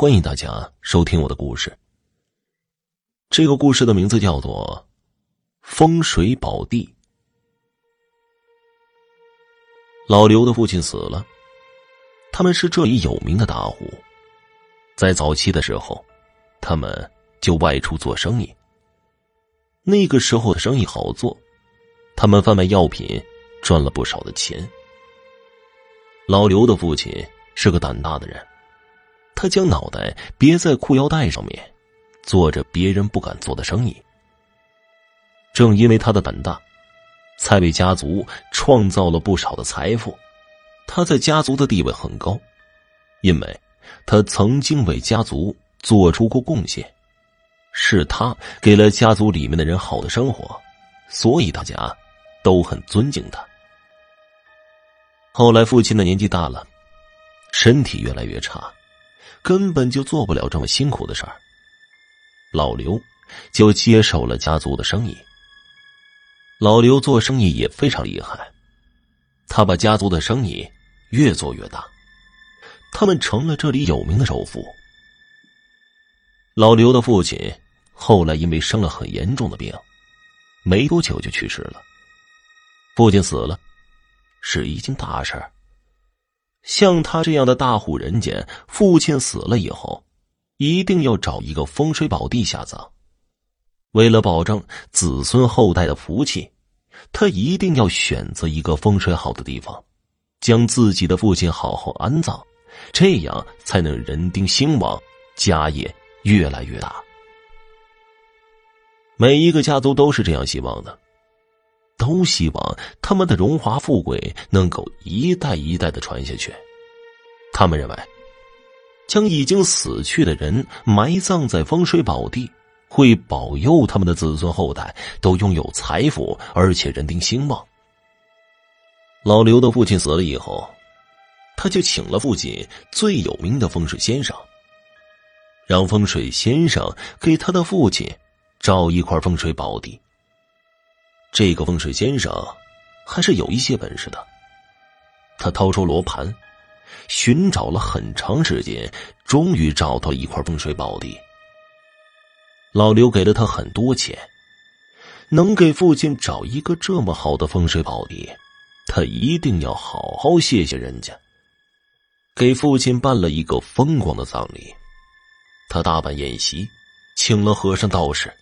欢迎大家收听我的故事。这个故事的名字叫做《风水宝地》。老刘的父亲死了，他们是这里有名的大户。在早期的时候，他们就外出做生意。那个时候的生意好做，他们贩卖药品，赚了不少的钱。老刘的父亲是个胆大的人，他将脑袋别在裤腰带上面，做着别人不敢做的生意。正因为他的胆大，才为家族创造了不少的财富。他在家族的地位很高，因为他曾经为家族做出过贡献，是他给了家族里面的人好的生活，所以大家都很尊敬他。后来，父亲的年纪大了，身体越来越差，根本就做不了这么辛苦的事儿。老刘就接手了家族的生意。老刘做生意也非常厉害，他把家族的生意越做越大，他们成了这里有名的首富。老刘的父亲后来因为生了很严重的病，没多久就去世了。父亲死了。是一件大事儿像他这样的大户人家，父亲死了以后，一定要找一个风水宝地下葬。为了保证子孙后代的福气，他一定要选择一个风水好的地方，将自己的父亲好好安葬，这样才能人丁兴旺，家业越来越大。每一个家族都是这样希望的。都希望他们的荣华富贵能够一代一代的传下去。他们认为，将已经死去的人埋葬在风水宝地，会保佑他们的子孙后代都拥有财富，而且人丁兴旺。老刘的父亲死了以后，他就请了附近最有名的风水先生，让风水先生给他的父亲找一块风水宝地。这个风水先生还是有一些本事的。他掏出罗盘，寻找了很长时间，终于找到一块风水宝地。老刘给了他很多钱，能给父亲找一个这么好的风水宝地，他一定要好好谢谢人家。给父亲办了一个风光的葬礼，他大办宴席，请了和尚道士，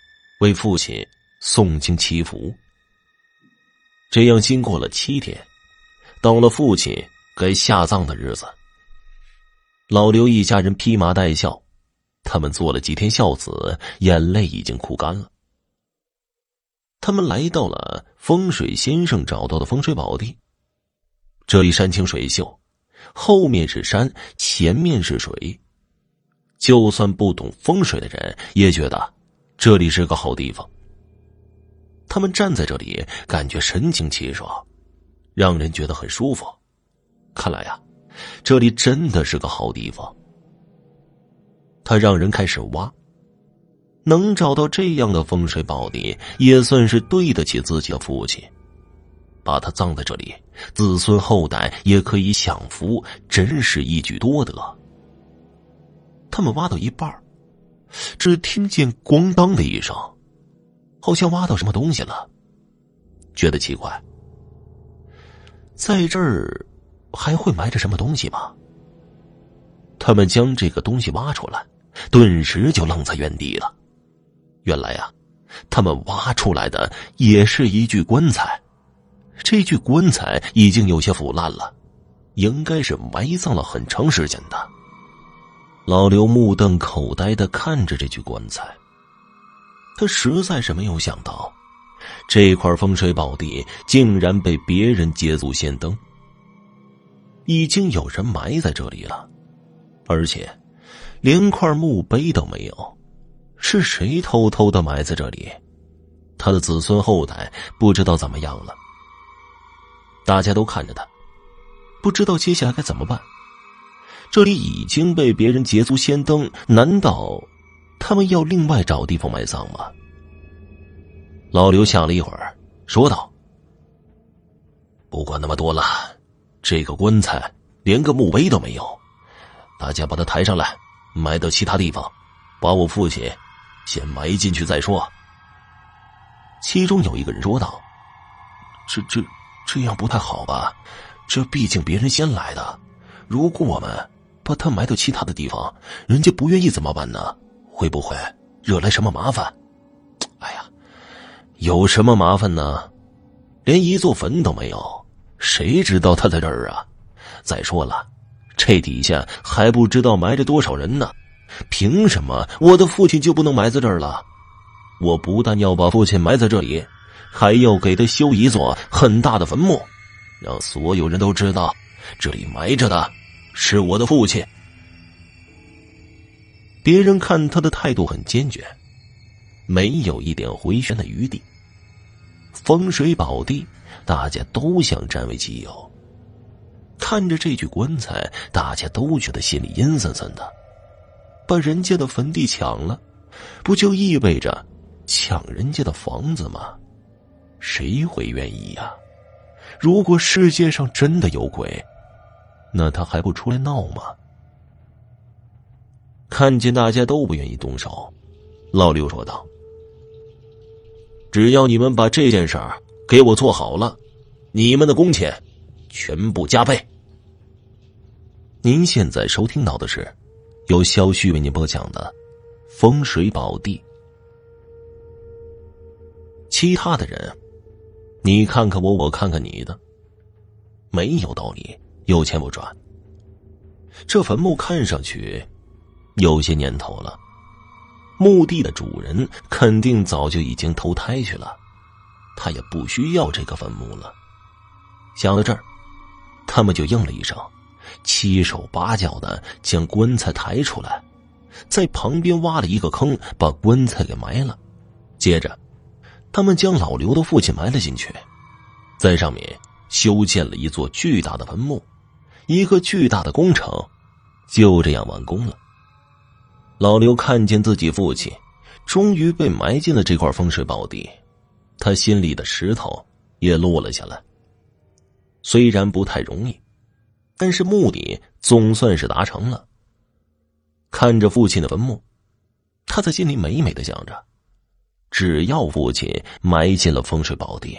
为父亲诵经祈福。这样，经过了七天，到了父亲该下葬的日子。老刘一家人披麻戴孝，他们做了几天孝子，眼泪已经哭干了。他们来到了风水先生找到的风水宝地。这里山清水秀，后面是山，前面是水，就算不懂风水的人也觉得这里是个好地方。他们站在这里，感觉神清气爽，让人觉得很舒服。看来呀，这里真的是个好地方。他让人开始挖，能找到这样的风水宝地，也算是对得起自己的父亲。把他葬在这里，子孙后代也可以享福，真是一举多得。他们挖到一半只听见“咣当”的一声。好像挖到什么东西了，觉得奇怪，在这儿还会埋着什么东西吗？他们将这个东西挖出来，顿时就愣在原地了。原来呀，他们挖出来的也是一具棺材，这具棺材已经有些腐烂了，应该是埋葬了很长时间的。老刘目瞪口呆的看着这具棺材。他实在是没有想到，这块风水宝地竟然被别人捷足先登。已经有人埋在这里了，而且连块墓碑都没有。是谁偷偷的埋在这里？他的子孙后代不知道怎么样了。大家都看着他，不知道接下来该怎么办。这里已经被别人捷足先登，难道？他们要另外找地方埋葬吗？老刘想了一会儿，说道：“不管那么多了，这个棺材连个墓碑都没有，大家把它抬上来，埋到其他地方，把我父亲先埋进去再说。其中有一个人说道：“这、这、这样不太好吧？这毕竟别人先来的，如果我们把他埋到其他的地方，人家不愿意怎么办呢？会不会惹来什么麻烦？”哎呀，有什么麻烦呢？连一座坟都没有，谁知道他在这儿啊？再说了，这底下还不知道埋着多少人呢。凭什么我的父亲就不能埋在这儿了？我不但要把父亲埋在这里，还要给他修一座很大的坟墓，让所有人都知道这里埋着的是我的父亲。别人看他的态度很坚决。没有一点回旋的余地。风水宝地，大家都想占为己有。看着这具棺材，大家都觉得心里阴森森的。把人家的坟地抢了，不就意味着抢人家的房子吗？谁会愿意呀？如果世界上真的有鬼，那他还不出来闹吗？看见大家都不愿意动手，老刘说道。只要你们把这件事儿给我做好了，你们的工钱全部加倍。您现在收听到的是由肖旭为您播讲的《风水宝地》。其他的人，你看看我，我看看你的，没有道理，有钱不赚。这坟墓看上去有些年头了。墓地的主人肯定早就已经投胎去了，他也不需要这个坟墓了。想到这儿，他们就应了一声，七手八脚的将棺材抬出来，在旁边挖了一个坑，把棺材给埋了。接着，他们将老刘的父亲埋了进去，在上面修建了一座巨大的坟墓，一个巨大的工程就这样完工了。老刘看见自己父亲终于被埋进了这块风水宝地，他心里的石头也落了下来。虽然不太容易，但是目的总算是达成了。看着父亲的坟墓，他在心里美美的想着：只要父亲埋进了风水宝地，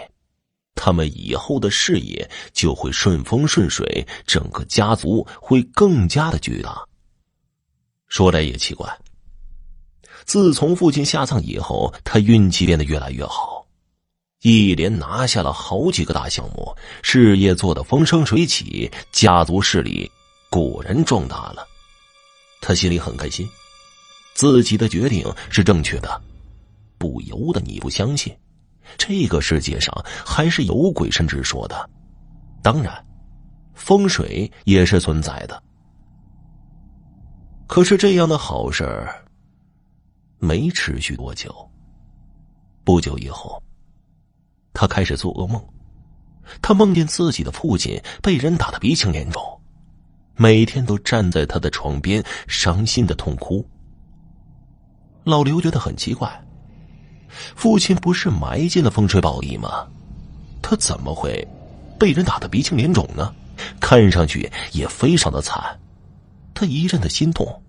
他们以后的事业就会顺风顺水，整个家族会更加的巨大。说来也奇怪，自从父亲下葬以后，他运气变得越来越好，一连拿下了好几个大项目，事业做得风生水起，家族势力果然壮大了。他心里很开心，自己的决定是正确的，不由得你不相信，这个世界上还是有鬼神之说的，当然，风水也是存在的。可是这样的好事儿没持续多久。不久以后，他开始做噩梦，他梦见自己的父亲被人打得鼻青脸肿，每天都站在他的床边伤心的痛哭。老刘觉得很奇怪，父亲不是埋进了风水宝地吗？他怎么会被人打得鼻青脸肿呢？看上去也非常的惨。他一阵的心痛，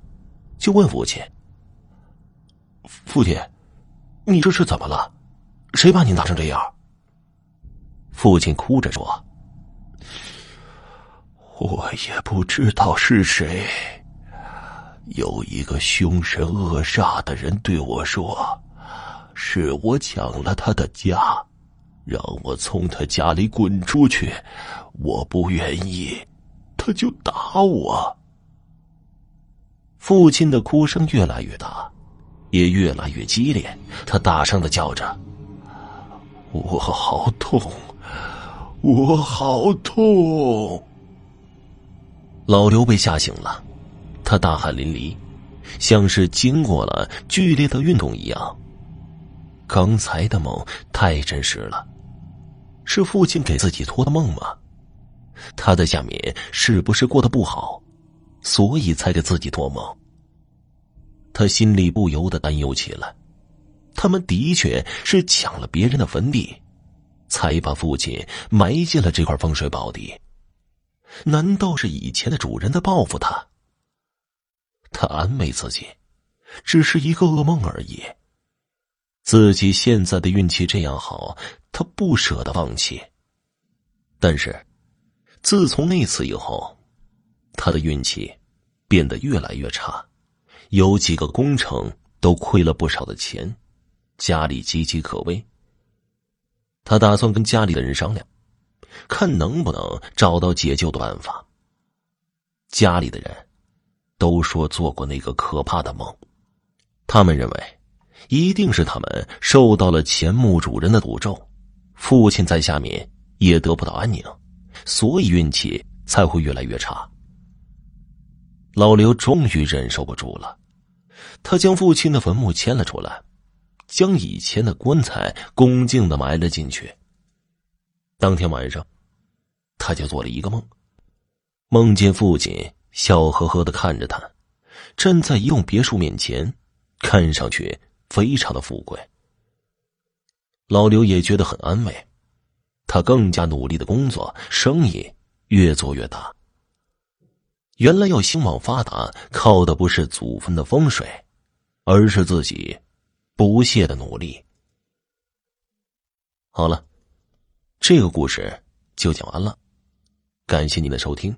就问父亲：“父亲，你这是怎么了？谁把你打成这样？”父亲哭着说：“我也不知道是谁，有一个凶神恶煞的人对我说，是我抢了他的家，让我从他家里滚出去。我不愿意，他就打我。”父亲的哭声越来越大，也越来越激烈。他大声的叫着：“我好痛，我好痛！”老刘被吓醒了，他大汗淋漓，像是经过了剧烈的运动一样。刚才的梦太真实了，是父亲给自己托的梦吗？他在下面是不是过得不好？所以才给自己托梦。他心里不由得担忧起来。他们的确是抢了别人的坟地，才把父亲埋进了这块风水宝地。难道是以前的主人在报复他？他安慰自己，只是一个噩梦而已。自己现在的运气这样好，他不舍得放弃。但是，自从那次以后，他的运气变得越来越差，有几个工程都亏了不少的钱，家里岌岌可危。他打算跟家里的人商量，看能不能找到解救的办法。家里的人都说做过那个可怕的梦，他们认为。一定是他们受到了前墓主人的诅咒，父亲在下面也得不到安宁，所以运气才会越来越差。老刘终于忍受不住了，他将父亲的坟墓迁了出来，将以前的棺材恭敬的埋了进去。当天晚上，他就做了一个梦，梦见父亲笑呵呵的看着他，站在一栋别墅面前，看上去。非常的富贵，老刘也觉得很安慰，他更加努力的工作，生意越做越大。原来要兴旺发达，靠的不是祖坟的风水，而是自己不懈的努力。好了，这个故事就讲完了，感谢您的收听。